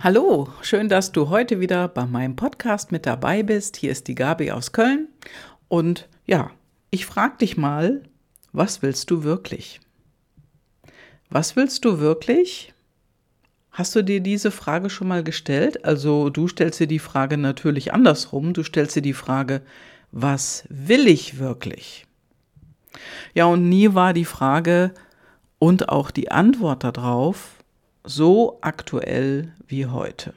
Hallo, schön, dass du heute wieder bei meinem Podcast mit dabei bist. Hier ist die Gabi aus Köln. Und ja, ich frage dich mal, was willst du wirklich? Was willst du wirklich? Hast du dir diese Frage schon mal gestellt? Also du stellst dir die Frage natürlich andersrum. Du stellst dir die Frage, was will ich wirklich? Ja, und nie war die Frage und auch die Antwort darauf, so aktuell wie heute.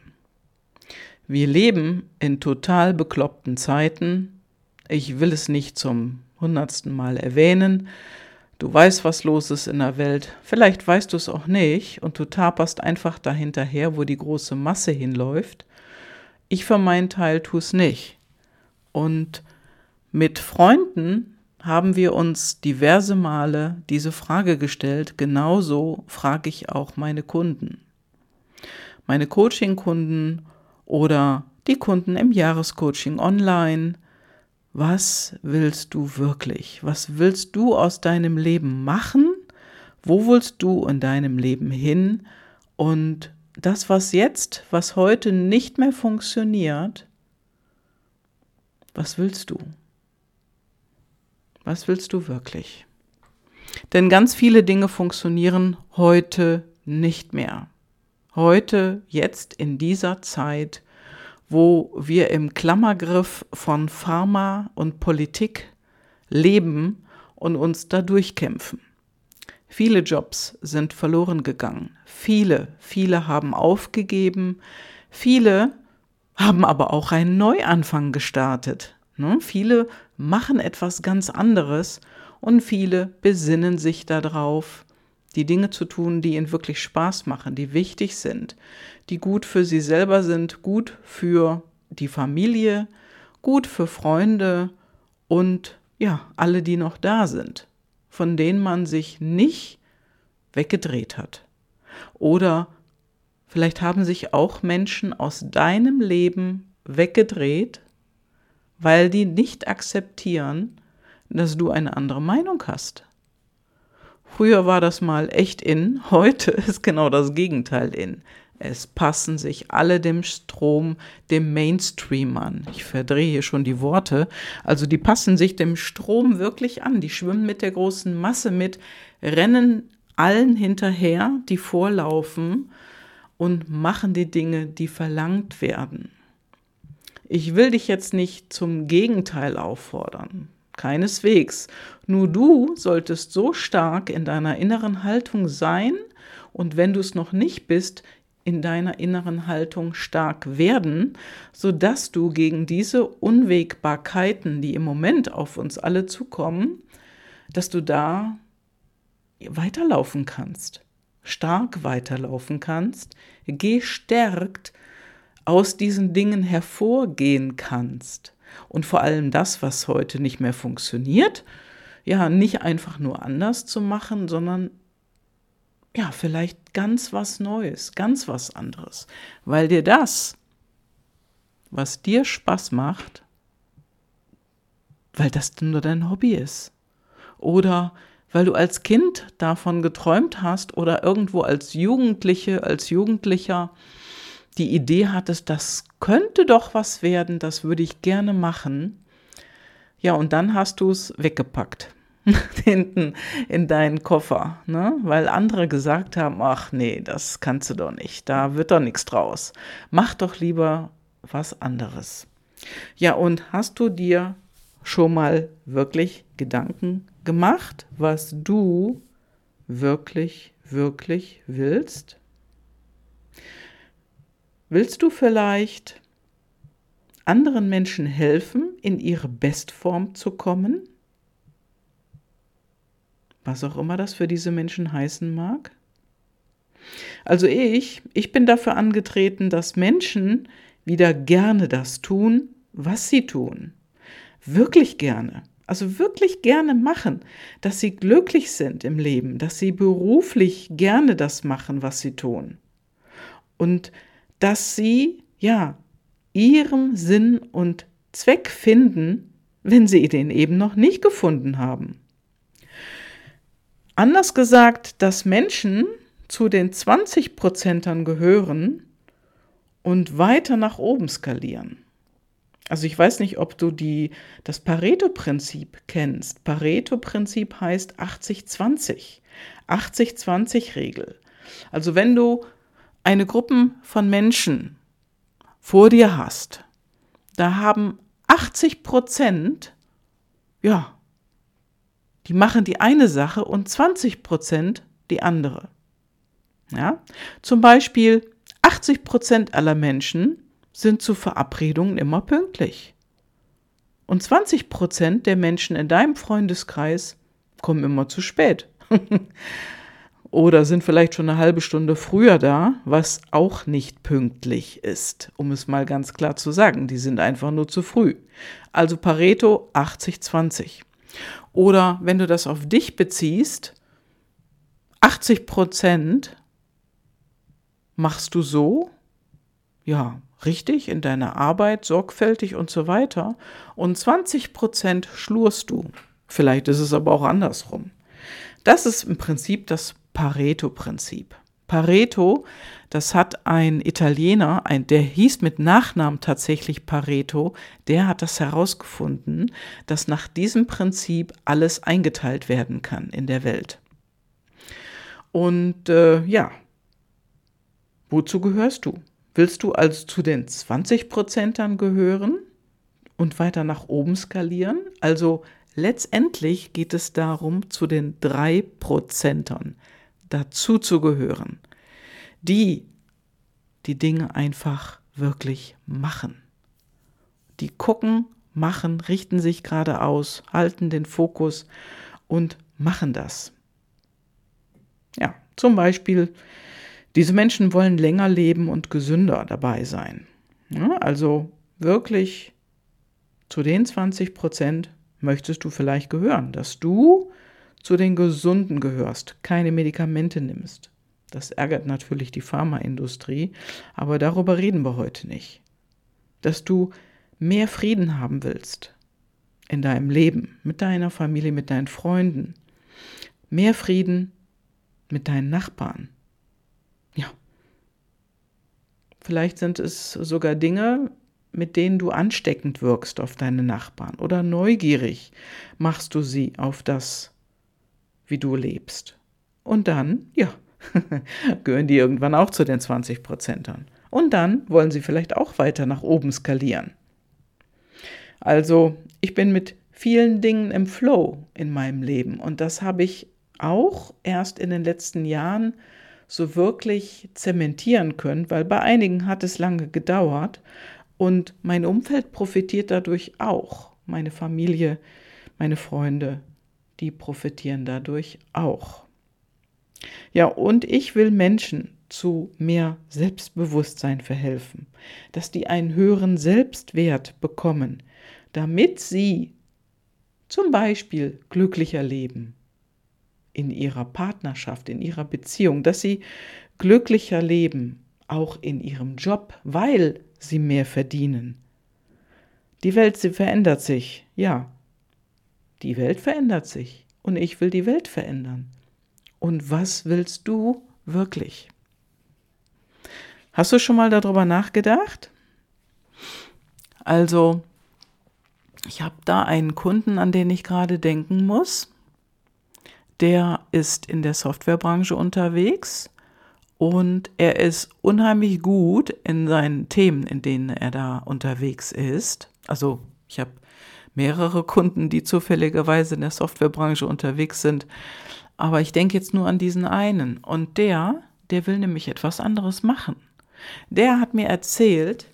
Wir leben in total bekloppten Zeiten. Ich will es nicht zum hundertsten Mal erwähnen. Du weißt, was los ist in der Welt. Vielleicht weißt du es auch nicht und du taperst einfach dahinterher, wo die große Masse hinläuft. Ich für meinen Teil tue es nicht. Und mit Freunden haben wir uns diverse Male diese Frage gestellt. Genauso frage ich auch meine Kunden. Meine Coaching-Kunden oder die Kunden im Jahrescoaching online. Was willst du wirklich? Was willst du aus deinem Leben machen? Wo willst du in deinem Leben hin? Und das, was jetzt, was heute nicht mehr funktioniert, was willst du? Was willst du wirklich? Denn ganz viele Dinge funktionieren heute nicht mehr. Heute, jetzt in dieser Zeit, wo wir im Klammergriff von Pharma und Politik leben und uns da durchkämpfen. Viele Jobs sind verloren gegangen. Viele, viele haben aufgegeben. Viele haben aber auch einen Neuanfang gestartet. Ne? Viele machen etwas ganz anderes und viele besinnen sich darauf, die Dinge zu tun, die ihnen wirklich Spaß machen, die wichtig sind, die gut für sie selber sind, gut für die Familie, gut für Freunde und ja, alle, die noch da sind, von denen man sich nicht weggedreht hat. Oder vielleicht haben sich auch Menschen aus deinem Leben weggedreht, weil die nicht akzeptieren, dass du eine andere Meinung hast. Früher war das mal echt in, heute ist genau das Gegenteil in. Es passen sich alle dem Strom, dem Mainstream an. Ich verdrehe hier schon die Worte. Also die passen sich dem Strom wirklich an. Die schwimmen mit der großen Masse mit, rennen allen hinterher, die vorlaufen und machen die Dinge, die verlangt werden. Ich will dich jetzt nicht zum Gegenteil auffordern. Keineswegs. Nur du solltest so stark in deiner inneren Haltung sein und wenn du es noch nicht bist, in deiner inneren Haltung stark werden, sodass du gegen diese Unwägbarkeiten, die im Moment auf uns alle zukommen, dass du da weiterlaufen kannst, stark weiterlaufen kannst, gestärkt aus diesen Dingen hervorgehen kannst. Und vor allem das, was heute nicht mehr funktioniert, ja, nicht einfach nur anders zu machen, sondern ja, vielleicht ganz was Neues, ganz was anderes. Weil dir das, was dir Spaß macht, weil das nur dein Hobby ist. Oder weil du als Kind davon geträumt hast oder irgendwo als Jugendliche, als Jugendlicher die Idee hattest, das könnte doch was werden, das würde ich gerne machen. Ja, und dann hast du es weggepackt. hinten in deinen Koffer, ne? weil andere gesagt haben, ach nee, das kannst du doch nicht, da wird doch nichts draus. Mach doch lieber was anderes. Ja, und hast du dir schon mal wirklich Gedanken gemacht, was du wirklich, wirklich willst? Willst du vielleicht anderen Menschen helfen, in ihre Bestform zu kommen? Was auch immer das für diese Menschen heißen mag? Also ich, ich bin dafür angetreten, dass Menschen wieder gerne das tun, was sie tun. Wirklich gerne. Also wirklich gerne machen, dass sie glücklich sind im Leben, dass sie beruflich gerne das machen, was sie tun. Und dass sie, ja, ihren Sinn und Zweck finden, wenn sie den eben noch nicht gefunden haben. Anders gesagt, dass Menschen zu den 20 Prozentern gehören, und weiter nach oben skalieren. Also ich weiß nicht, ob du die, das Pareto-Prinzip kennst. Pareto-Prinzip heißt 80-20. 80-20-Regel. Also wenn du eine Gruppe von Menschen vor dir hast, da haben 80 Prozent, ja, die machen die eine Sache und 20 Prozent die andere. Ja? Zum Beispiel 80 Prozent aller Menschen sind zu Verabredungen immer pünktlich. Und 20 Prozent der Menschen in deinem Freundeskreis kommen immer zu spät. Oder sind vielleicht schon eine halbe Stunde früher da, was auch nicht pünktlich ist, um es mal ganz klar zu sagen. Die sind einfach nur zu früh. Also Pareto 80-20. Oder wenn du das auf dich beziehst, 80 Prozent machst du so, ja, richtig, in deiner Arbeit, sorgfältig und so weiter. Und 20 Prozent schlurst du. Vielleicht ist es aber auch andersrum. Das ist im Prinzip das Pareto-Prinzip. Pareto, das hat ein Italiener, ein, der hieß mit Nachnamen tatsächlich Pareto, der hat das herausgefunden, dass nach diesem Prinzip alles eingeteilt werden kann in der Welt. Und äh, ja, wozu gehörst du? Willst du also zu den 20 Prozentern gehören und weiter nach oben skalieren? Also letztendlich geht es darum, zu den 3 Prozentern dazu zu gehören, die die Dinge einfach wirklich machen. Die gucken, machen, richten sich geradeaus, halten den Fokus und machen das. Ja, zum Beispiel diese Menschen wollen länger leben und gesünder dabei sein. Ja, also wirklich zu den 20 Prozent möchtest du vielleicht gehören, dass du zu den Gesunden gehörst, keine Medikamente nimmst. Das ärgert natürlich die Pharmaindustrie, aber darüber reden wir heute nicht. Dass du mehr Frieden haben willst in deinem Leben, mit deiner Familie, mit deinen Freunden. Mehr Frieden mit deinen Nachbarn, ja. Vielleicht sind es sogar Dinge, mit denen du ansteckend wirkst auf deine Nachbarn oder neugierig machst du sie auf das, wie du lebst. Und dann, ja, gehören die irgendwann auch zu den 20 Prozentern. Und dann wollen sie vielleicht auch weiter nach oben skalieren. Also, ich bin mit vielen Dingen im Flow in meinem Leben und das habe ich auch erst in den letzten Jahren so wirklich zementieren können, weil bei einigen hat es lange gedauert und mein Umfeld profitiert dadurch auch. Meine Familie, meine Freunde, die profitieren dadurch auch. Ja, und ich will Menschen zu mehr Selbstbewusstsein verhelfen, dass die einen höheren Selbstwert bekommen, damit sie zum Beispiel glücklicher leben, in ihrer Partnerschaft, in ihrer Beziehung, dass sie glücklicher leben, auch in ihrem Job, weil sie mehr verdienen. Die Welt, sie verändert sich, ja. Die Welt verändert sich und ich will die Welt verändern. Und was willst du wirklich? Hast du schon mal darüber nachgedacht? Also, ich habe da einen Kunden, an den ich gerade denken muss der ist in der Softwarebranche unterwegs und er ist unheimlich gut in seinen Themen, in denen er da unterwegs ist. Also ich habe mehrere Kunden, die zufälligerweise in der Softwarebranche unterwegs sind, aber ich denke jetzt nur an diesen einen und der, der will nämlich etwas anderes machen. Der hat mir erzählt,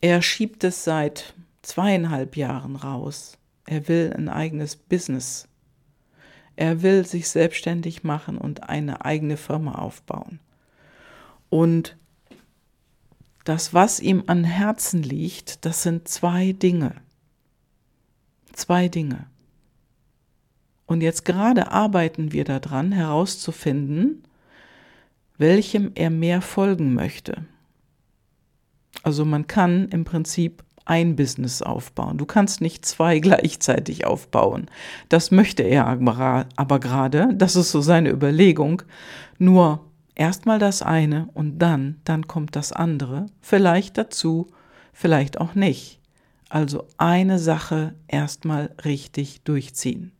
er schiebt es seit zweieinhalb Jahren raus. Er will ein eigenes Business er will sich selbstständig machen und eine eigene Firma aufbauen. Und das, was ihm an Herzen liegt, das sind zwei Dinge. Zwei Dinge. Und jetzt gerade arbeiten wir daran, herauszufinden, welchem er mehr folgen möchte. Also man kann im Prinzip ein Business aufbauen. Du kannst nicht zwei gleichzeitig aufbauen. Das möchte er aber gerade, das ist so seine Überlegung. Nur Erstmal das eine und dann, dann kommt das andere, vielleicht dazu, vielleicht auch nicht. Also eine Sache erstmal richtig durchziehen.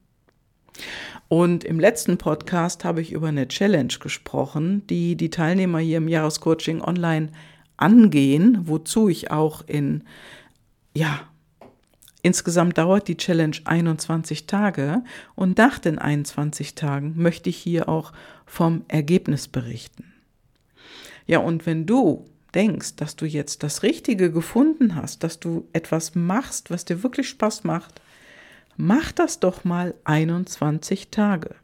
Und im letzten Podcast habe ich über eine Challenge gesprochen, die die Teilnehmer hier im Jahrescoaching online angehen, wozu ich auch in, ja, insgesamt dauert die Challenge 21 Tage und nach den 21 Tagen möchte ich hier auch vom Ergebnis berichten. Ja, und wenn du denkst, dass du jetzt das Richtige gefunden hast, dass du etwas machst, was dir wirklich Spaß macht, mach das doch mal 21 Tage.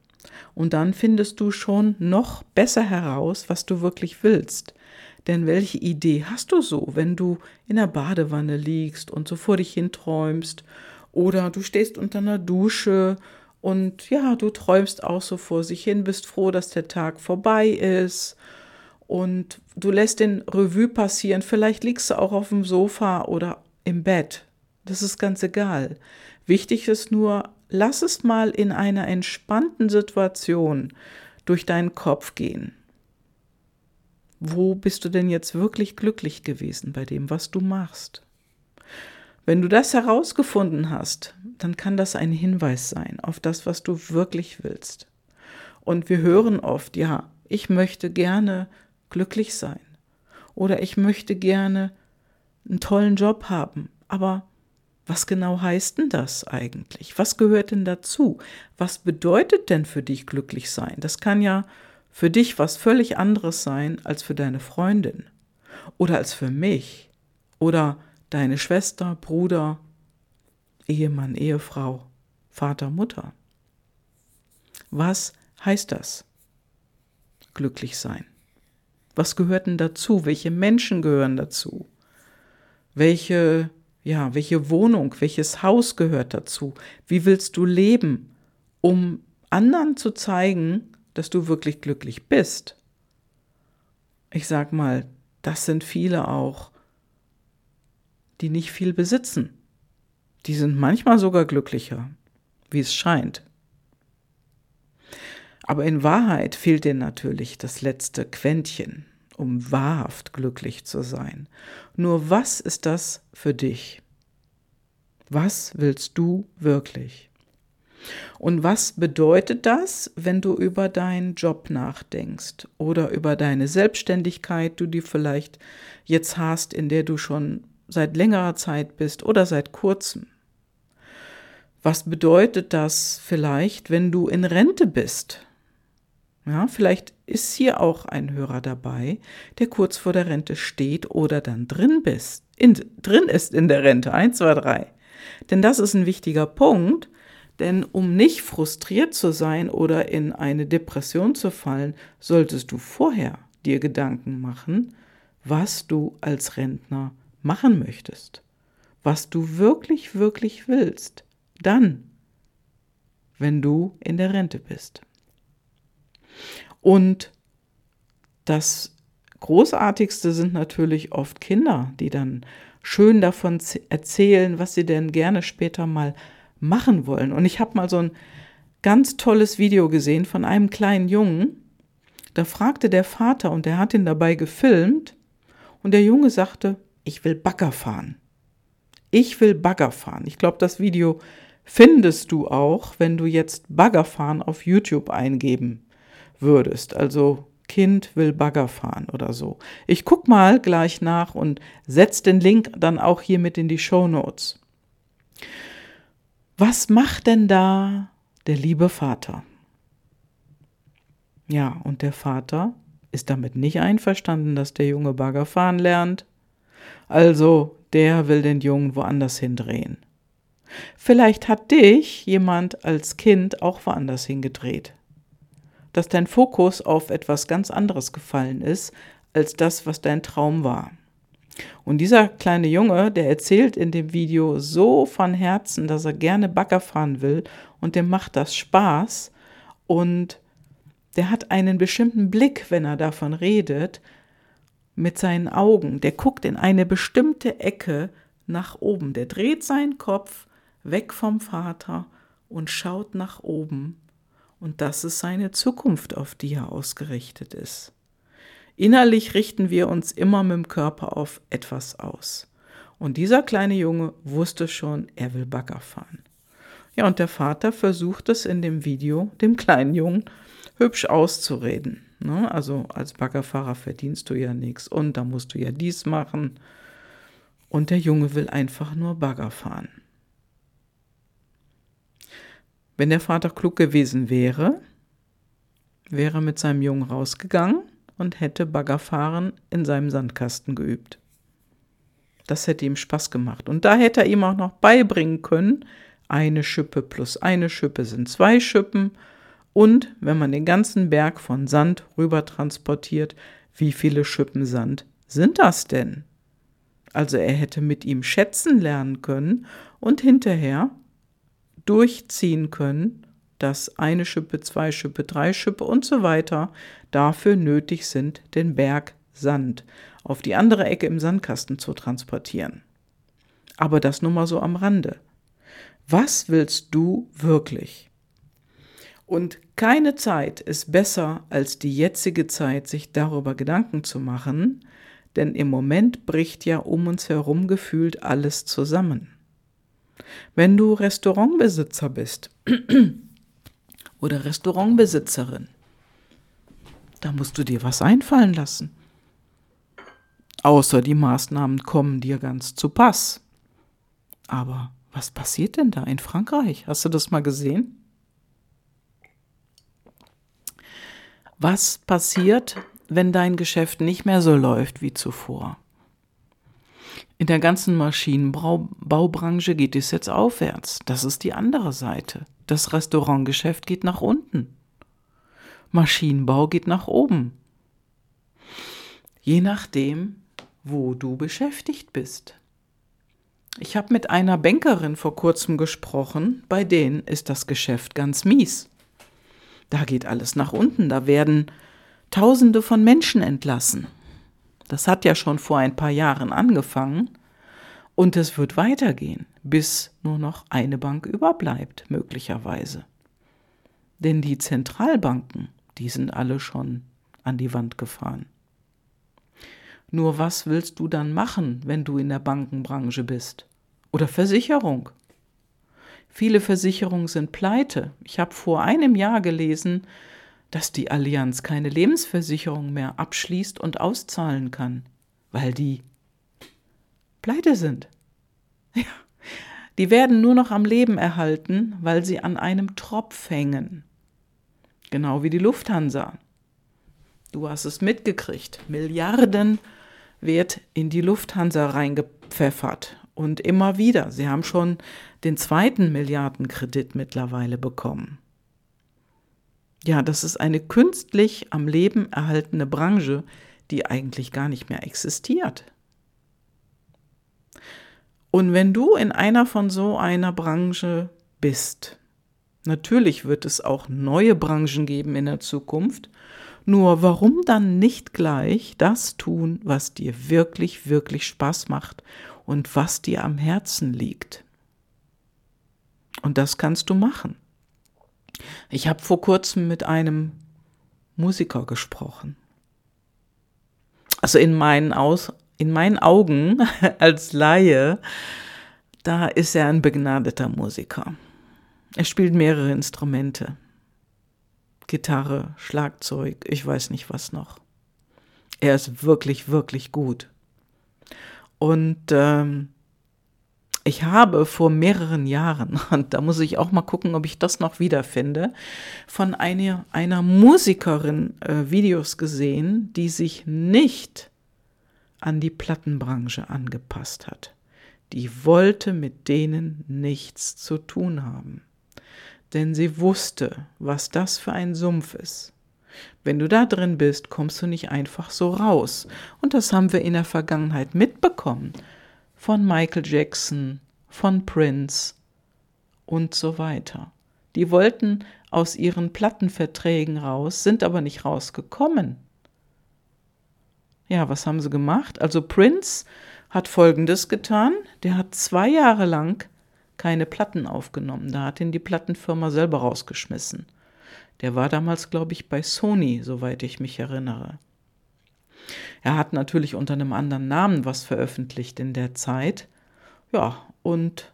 Und dann findest du schon noch besser heraus, was du wirklich willst. Denn welche Idee hast du so, wenn du in der Badewanne liegst und so vor dich hin träumst? Oder du stehst unter einer Dusche und ja, du träumst auch so vor sich hin, bist froh, dass der Tag vorbei ist und du lässt den Revue passieren. Vielleicht liegst du auch auf dem Sofa oder im Bett. Das ist ganz egal. Wichtig ist nur, lass es mal in einer entspannten Situation durch deinen Kopf gehen. Wo bist du denn jetzt wirklich glücklich gewesen bei dem, was du machst? Wenn du das herausgefunden hast, dann kann das ein Hinweis sein auf das, was du wirklich willst. Und wir hören oft, ja, ich möchte gerne glücklich sein oder ich möchte gerne einen tollen Job haben, aber was genau heißt denn das eigentlich? Was gehört denn dazu? Was bedeutet denn für dich glücklich sein? Das kann ja für dich was völlig anderes sein als für deine Freundin oder als für mich oder deine Schwester, Bruder, Ehemann, Ehefrau, Vater, Mutter. Was heißt das? Glücklich sein. Was gehört denn dazu? Welche Menschen gehören dazu? Welche ja, welche Wohnung, welches Haus gehört dazu? Wie willst du leben, um anderen zu zeigen, dass du wirklich glücklich bist? Ich sag mal, das sind viele auch, die nicht viel besitzen. Die sind manchmal sogar glücklicher, wie es scheint. Aber in Wahrheit fehlt dir natürlich das letzte Quäntchen um wahrhaft glücklich zu sein. Nur was ist das für dich? Was willst du wirklich? Und was bedeutet das, wenn du über deinen Job nachdenkst oder über deine Selbstständigkeit, du die vielleicht jetzt hast, in der du schon seit längerer Zeit bist oder seit kurzem? Was bedeutet das vielleicht, wenn du in Rente bist? Ja, vielleicht ist hier auch ein Hörer dabei, der kurz vor der Rente steht oder dann drin bist, in, drin ist in der Rente. Eins, zwei, drei. Denn das ist ein wichtiger Punkt, denn um nicht frustriert zu sein oder in eine Depression zu fallen, solltest du vorher dir Gedanken machen, was du als Rentner machen möchtest, was du wirklich, wirklich willst. Dann, wenn du in der Rente bist. Und das Großartigste sind natürlich oft Kinder, die dann schön davon erzählen, was sie denn gerne später mal machen wollen. Und ich habe mal so ein ganz tolles Video gesehen von einem kleinen Jungen. Da fragte der Vater und der hat ihn dabei gefilmt und der Junge sagte, ich will Bagger fahren. Ich will Bagger fahren. Ich glaube, das Video findest du auch, wenn du jetzt Bagger fahren auf YouTube eingeben würdest. Also Kind will Bagger fahren oder so. Ich guck mal gleich nach und setz den Link dann auch hier mit in die Show Notes. Was macht denn da der liebe Vater? Ja, und der Vater ist damit nicht einverstanden, dass der Junge Bagger fahren lernt. Also, der will den Jungen woanders hindrehen. Vielleicht hat dich jemand als Kind auch woanders hingedreht dass dein Fokus auf etwas ganz anderes gefallen ist, als das, was dein Traum war. Und dieser kleine Junge, der erzählt in dem Video so von Herzen, dass er gerne Bagger fahren will und dem macht das Spaß und der hat einen bestimmten Blick, wenn er davon redet, mit seinen Augen. Der guckt in eine bestimmte Ecke nach oben. Der dreht seinen Kopf weg vom Vater und schaut nach oben und das ist seine Zukunft, auf die er ausgerichtet ist. Innerlich richten wir uns immer mit dem Körper auf etwas aus. Und dieser kleine Junge wusste schon, er will Bagger fahren. Ja, und der Vater versucht es in dem Video dem kleinen Jungen hübsch auszureden. Ne? Also als Baggerfahrer verdienst du ja nichts und da musst du ja dies machen. Und der Junge will einfach nur Bagger fahren. Wenn der Vater klug gewesen wäre, wäre mit seinem Jungen rausgegangen und hätte Baggerfahren in seinem Sandkasten geübt. Das hätte ihm Spaß gemacht. Und da hätte er ihm auch noch beibringen können, eine Schippe plus eine Schippe sind zwei Schippen. Und wenn man den ganzen Berg von Sand rüber transportiert, wie viele Schippen Sand sind das denn? Also er hätte mit ihm schätzen lernen können und hinterher durchziehen können, dass eine Schippe, zwei Schippe, drei Schippe und so weiter dafür nötig sind, den Berg Sand auf die andere Ecke im Sandkasten zu transportieren. Aber das nur mal so am Rande. Was willst du wirklich? Und keine Zeit ist besser als die jetzige Zeit, sich darüber Gedanken zu machen, denn im Moment bricht ja um uns herum gefühlt alles zusammen. Wenn du Restaurantbesitzer bist oder Restaurantbesitzerin, da musst du dir was einfallen lassen. Außer die Maßnahmen kommen dir ganz zu Pass. Aber was passiert denn da in Frankreich? Hast du das mal gesehen? Was passiert, wenn dein Geschäft nicht mehr so läuft wie zuvor? In der ganzen Maschinenbaubranche geht es jetzt aufwärts. Das ist die andere Seite. Das Restaurantgeschäft geht nach unten. Maschinenbau geht nach oben. Je nachdem, wo du beschäftigt bist. Ich habe mit einer Bankerin vor kurzem gesprochen, bei denen ist das Geschäft ganz mies. Da geht alles nach unten, da werden Tausende von Menschen entlassen. Das hat ja schon vor ein paar Jahren angefangen und es wird weitergehen, bis nur noch eine Bank überbleibt, möglicherweise. Denn die Zentralbanken, die sind alle schon an die Wand gefahren. Nur was willst du dann machen, wenn du in der Bankenbranche bist? Oder Versicherung? Viele Versicherungen sind pleite. Ich habe vor einem Jahr gelesen, dass die Allianz keine Lebensversicherung mehr abschließt und auszahlen kann, weil die pleite sind. Ja, die werden nur noch am Leben erhalten, weil sie an einem Tropf hängen. Genau wie die Lufthansa. Du hast es mitgekriegt. Milliarden wird in die Lufthansa reingepfeffert. Und immer wieder. Sie haben schon den zweiten Milliardenkredit mittlerweile bekommen. Ja, das ist eine künstlich am Leben erhaltene Branche, die eigentlich gar nicht mehr existiert. Und wenn du in einer von so einer Branche bist, natürlich wird es auch neue Branchen geben in der Zukunft, nur warum dann nicht gleich das tun, was dir wirklich, wirklich Spaß macht und was dir am Herzen liegt? Und das kannst du machen. Ich habe vor kurzem mit einem Musiker gesprochen. Also in meinen, Aus, in meinen Augen als Laie, da ist er ein begnadeter Musiker. Er spielt mehrere Instrumente. Gitarre, Schlagzeug, ich weiß nicht was noch. Er ist wirklich, wirklich gut. Und ähm, ich habe vor mehreren Jahren, und da muss ich auch mal gucken, ob ich das noch wiederfinde, von einer, einer Musikerin äh, Videos gesehen, die sich nicht an die Plattenbranche angepasst hat. Die wollte mit denen nichts zu tun haben denn sie wusste, was das für ein Sumpf ist. Wenn du da drin bist, kommst du nicht einfach so raus. Und das haben wir in der Vergangenheit mitbekommen. Von Michael Jackson, von Prince und so weiter. Die wollten aus ihren Plattenverträgen raus, sind aber nicht rausgekommen. Ja, was haben sie gemacht? Also Prince hat Folgendes getan. Der hat zwei Jahre lang keine Platten aufgenommen. Da hat ihn die Plattenfirma selber rausgeschmissen. Der war damals, glaube ich, bei Sony, soweit ich mich erinnere. Er hat natürlich unter einem anderen Namen was veröffentlicht in der Zeit. Ja, und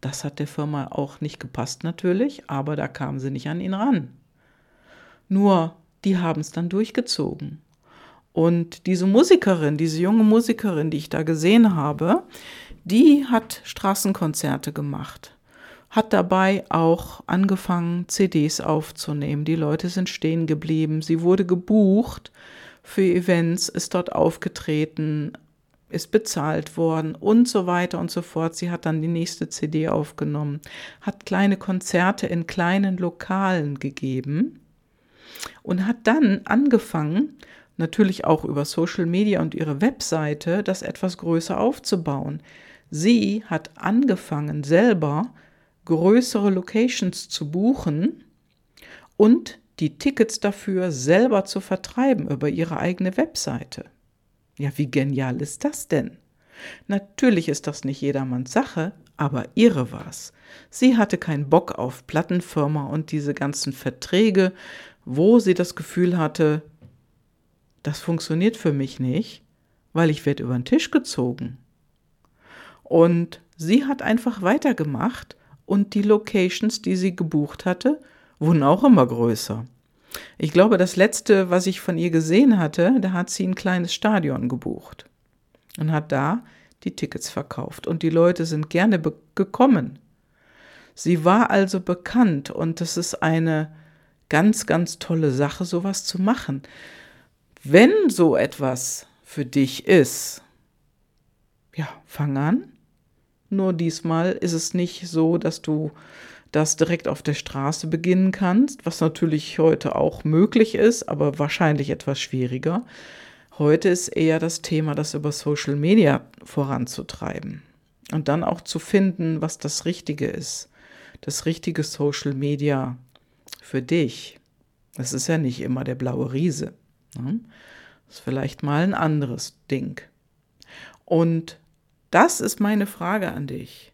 das hat der Firma auch nicht gepasst natürlich, aber da kamen sie nicht an ihn ran. Nur, die haben es dann durchgezogen. Und diese Musikerin, diese junge Musikerin, die ich da gesehen habe, die hat Straßenkonzerte gemacht, hat dabei auch angefangen, CDs aufzunehmen. Die Leute sind stehen geblieben, sie wurde gebucht für Events, ist dort aufgetreten, ist bezahlt worden und so weiter und so fort. Sie hat dann die nächste CD aufgenommen, hat kleine Konzerte in kleinen Lokalen gegeben und hat dann angefangen, natürlich auch über Social Media und ihre Webseite, das etwas größer aufzubauen. Sie hat angefangen, selber größere Locations zu buchen und die Tickets dafür selber zu vertreiben über ihre eigene Webseite. Ja, wie genial ist das denn? Natürlich ist das nicht jedermanns Sache, aber ihre war's. Sie hatte keinen Bock auf Plattenfirma und diese ganzen Verträge, wo sie das Gefühl hatte, das funktioniert für mich nicht, weil ich werde über den Tisch gezogen. Und sie hat einfach weitergemacht und die Locations, die sie gebucht hatte, wurden auch immer größer. Ich glaube, das letzte, was ich von ihr gesehen hatte, da hat sie ein kleines Stadion gebucht und hat da die Tickets verkauft und die Leute sind gerne gekommen. Sie war also bekannt und das ist eine ganz, ganz tolle Sache, sowas zu machen. Wenn so etwas für dich ist, ja, fang an. Nur diesmal ist es nicht so, dass du das direkt auf der Straße beginnen kannst, was natürlich heute auch möglich ist, aber wahrscheinlich etwas schwieriger. Heute ist eher das Thema, das über Social Media voranzutreiben und dann auch zu finden, was das Richtige ist. Das richtige Social Media für dich. Das ist ja nicht immer der blaue Riese. Ne? Das ist vielleicht mal ein anderes Ding. Und das ist meine Frage an dich.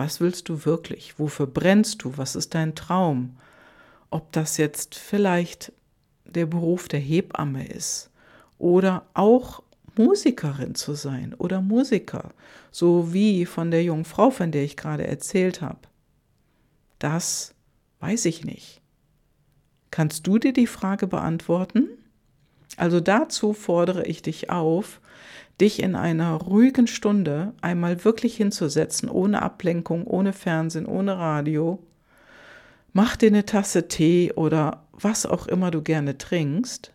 Was willst du wirklich? Wofür brennst du? Was ist dein Traum? Ob das jetzt vielleicht der Beruf der Hebamme ist oder auch Musikerin zu sein oder Musiker, so wie von der jungen Frau, von der ich gerade erzählt habe. Das weiß ich nicht. Kannst du dir die Frage beantworten? Also dazu fordere ich dich auf, dich in einer ruhigen Stunde einmal wirklich hinzusetzen, ohne Ablenkung, ohne Fernsehen, ohne Radio. Mach dir eine Tasse Tee oder was auch immer du gerne trinkst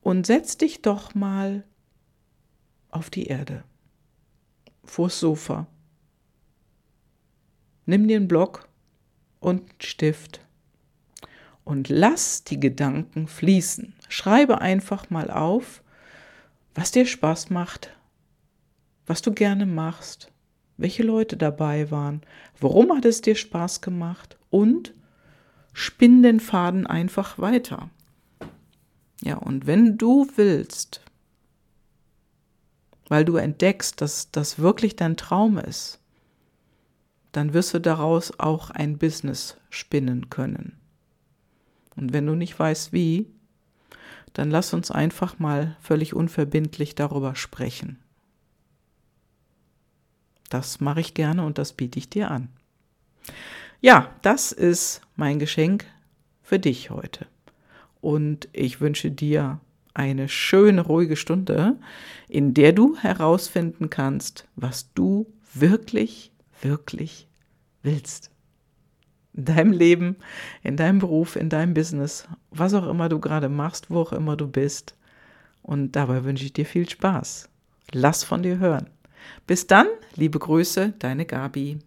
und setz dich doch mal auf die Erde, vors Sofa. Nimm dir einen Block und einen Stift und lass die Gedanken fließen. Schreibe einfach mal auf, was dir Spaß macht, was du gerne machst, welche Leute dabei waren, warum hat es dir Spaß gemacht und spinn den Faden einfach weiter. Ja, und wenn du willst, weil du entdeckst, dass das wirklich dein Traum ist, dann wirst du daraus auch ein Business spinnen können. Und wenn du nicht weißt wie, dann lass uns einfach mal völlig unverbindlich darüber sprechen. Das mache ich gerne und das biete ich dir an. Ja, das ist mein Geschenk für dich heute. Und ich wünsche dir eine schöne, ruhige Stunde, in der du herausfinden kannst, was du wirklich, wirklich willst in deinem Leben, in deinem Beruf, in deinem Business, was auch immer du gerade machst, wo auch immer du bist. Und dabei wünsche ich dir viel Spaß. Lass von dir hören. Bis dann, liebe Grüße, deine Gabi.